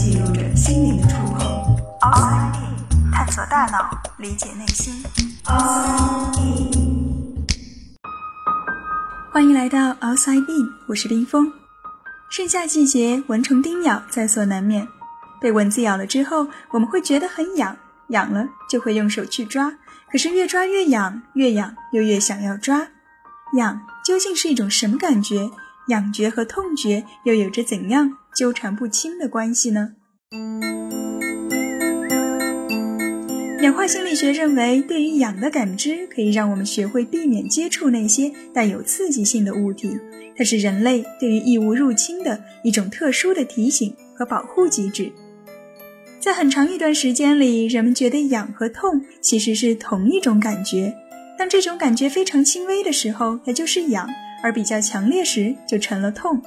记录着心灵的触碰。Outside In，探索大脑，理解内心。Outside In，欢迎来到 Outside In，我是冰峰。盛夏季节，蚊虫叮咬在所难免。被蚊子咬了之后，我们会觉得很痒，痒了就会用手去抓，可是越抓越痒，越痒又越想要抓。痒究竟是一种什么感觉？痒觉和痛觉又有着怎样纠缠不清的关系呢？氧化心理学认为，对于痒的感知可以让我们学会避免接触那些带有刺激性的物体，它是人类对于异物入侵的一种特殊的提醒和保护机制。在很长一段时间里，人们觉得痒和痛其实是同一种感觉。当这种感觉非常轻微的时候，它就是痒；而比较强烈时，就成了痛。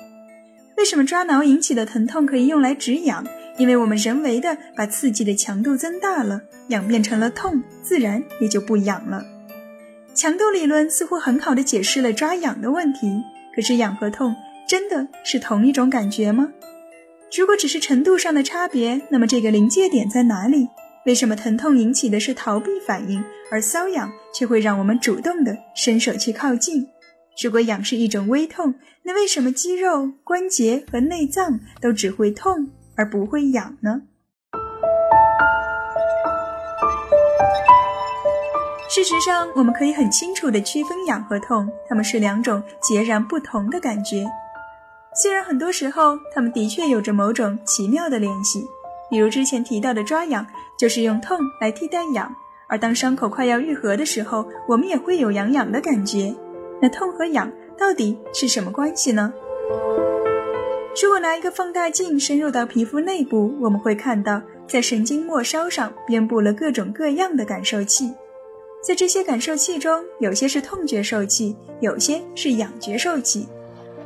为什么抓挠引起的疼痛可以用来止痒？因为我们人为的把刺激的强度增大了，痒变成了痛，自然也就不痒了。强度理论似乎很好的解释了抓痒的问题，可是痒和痛真的是同一种感觉吗？如果只是程度上的差别，那么这个临界点在哪里？为什么疼痛引起的是逃避反应，而瘙痒却会让我们主动的伸手去靠近？如果痒是一种微痛，那为什么肌肉、关节和内脏都只会痛而不会痒呢？事实上，我们可以很清楚地区分痒和痛，它们是两种截然不同的感觉。虽然很多时候它们的确有着某种奇妙的联系，比如之前提到的抓痒，就是用痛来替代痒，而当伤口快要愈合的时候，我们也会有痒痒的感觉。那痛和痒到底是什么关系呢？如果拿一个放大镜深入到皮肤内部，我们会看到，在神经末梢上遍布了各种各样的感受器。在这些感受器中，有些是痛觉受器，有些是痒觉受器。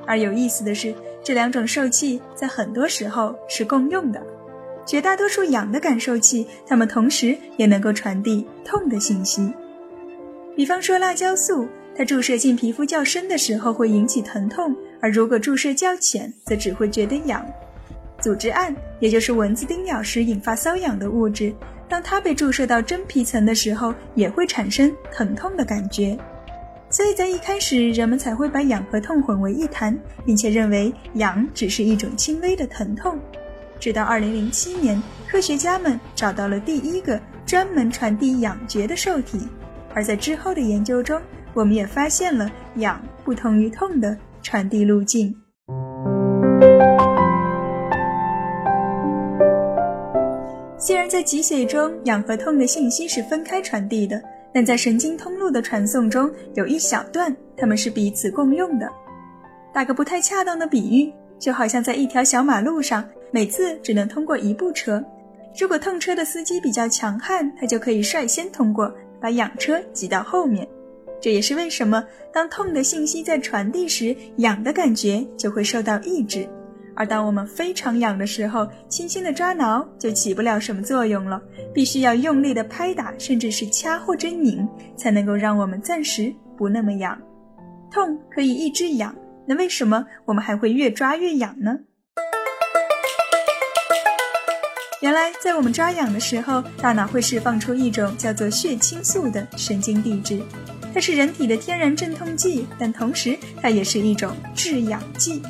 而有意思的是，这两种受器在很多时候是共用的。绝大多数痒的感受器，它们同时也能够传递痛的信息。比方说辣椒素。它注射进皮肤较深的时候会引起疼痛，而如果注射较浅，则只会觉得痒。组织胺，也就是蚊子叮咬时引发瘙痒的物质，当它被注射到真皮层的时候，也会产生疼痛的感觉。所以在一开始，人们才会把痒和痛混为一谈，并且认为痒只是一种轻微的疼痛。直到2007年，科学家们找到了第一个专门传递痒觉的受体，而在之后的研究中。我们也发现了痒不同于痛的传递路径。虽然在脊髓中，痒和痛的信息是分开传递的，但在神经通路的传送中，有一小段它们是彼此共用的。打个不太恰当的比喻，就好像在一条小马路上，每次只能通过一部车。如果痛车的司机比较强悍，他就可以率先通过，把痒车挤到后面。这也是为什么当痛的信息在传递时，痒的感觉就会受到抑制；而当我们非常痒的时候，轻轻的抓挠就起不了什么作用了，必须要用力的拍打，甚至是掐或者拧，才能够让我们暂时不那么痒。痛可以抑制痒，那为什么我们还会越抓越痒呢？原来，在我们抓痒的时候，大脑会释放出一种叫做血清素的神经递质。它是人体的天然镇痛剂，但同时它也是一种制痒剂。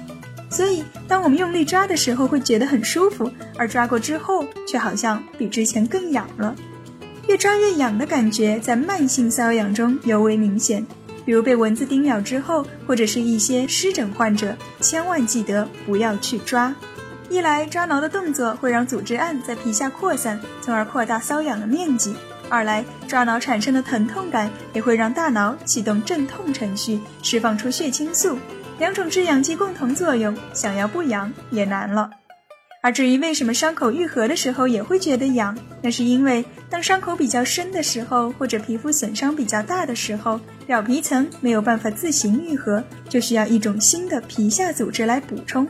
所以，当我们用力抓的时候，会觉得很舒服；而抓过之后，却好像比之前更痒了。越抓越痒的感觉，在慢性瘙痒中尤为明显。比如被蚊子叮咬之后，或者是一些湿疹患者，千万记得不要去抓。一来，抓挠的动作会让组织胺在皮下扩散，从而扩大瘙痒的面积。二来，抓挠产生的疼痛感也会让大脑启动镇痛程序，释放出血清素，两种制痒剂共同作用，想要不痒也难了。而至于为什么伤口愈合的时候也会觉得痒，那是因为当伤口比较深的时候，或者皮肤损伤比较大的时候，表皮层没有办法自行愈合，就需要一种新的皮下组织来补充。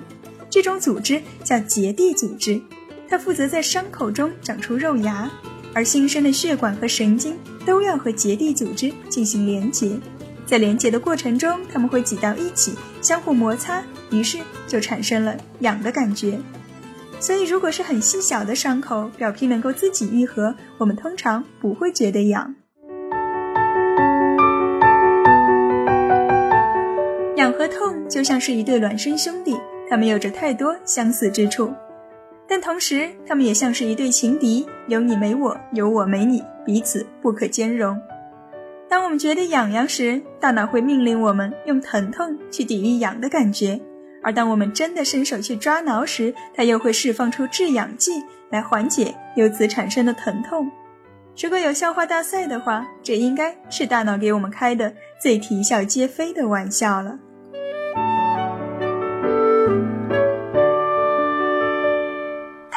这种组织叫结缔组织，它负责在伤口中长出肉芽。而新生的血管和神经都要和结缔组织进行连接，在连接的过程中，它们会挤到一起，相互摩擦，于是就产生了痒的感觉。所以，如果是很细小的伤口，表皮能够自己愈合，我们通常不会觉得痒。痒和痛就像是一对孪生兄弟，他们有着太多相似之处，但同时，他们也像是一对情敌，有你没我，有我没你，彼此不可兼容。当我们觉得痒痒时，大脑会命令我们用疼痛去抵御痒的感觉。而当我们真的伸手去抓挠时，它又会释放出制痒剂来缓解由此产生的疼痛。如果有笑话大赛的话，这应该是大脑给我们开的最啼笑皆非的玩笑了。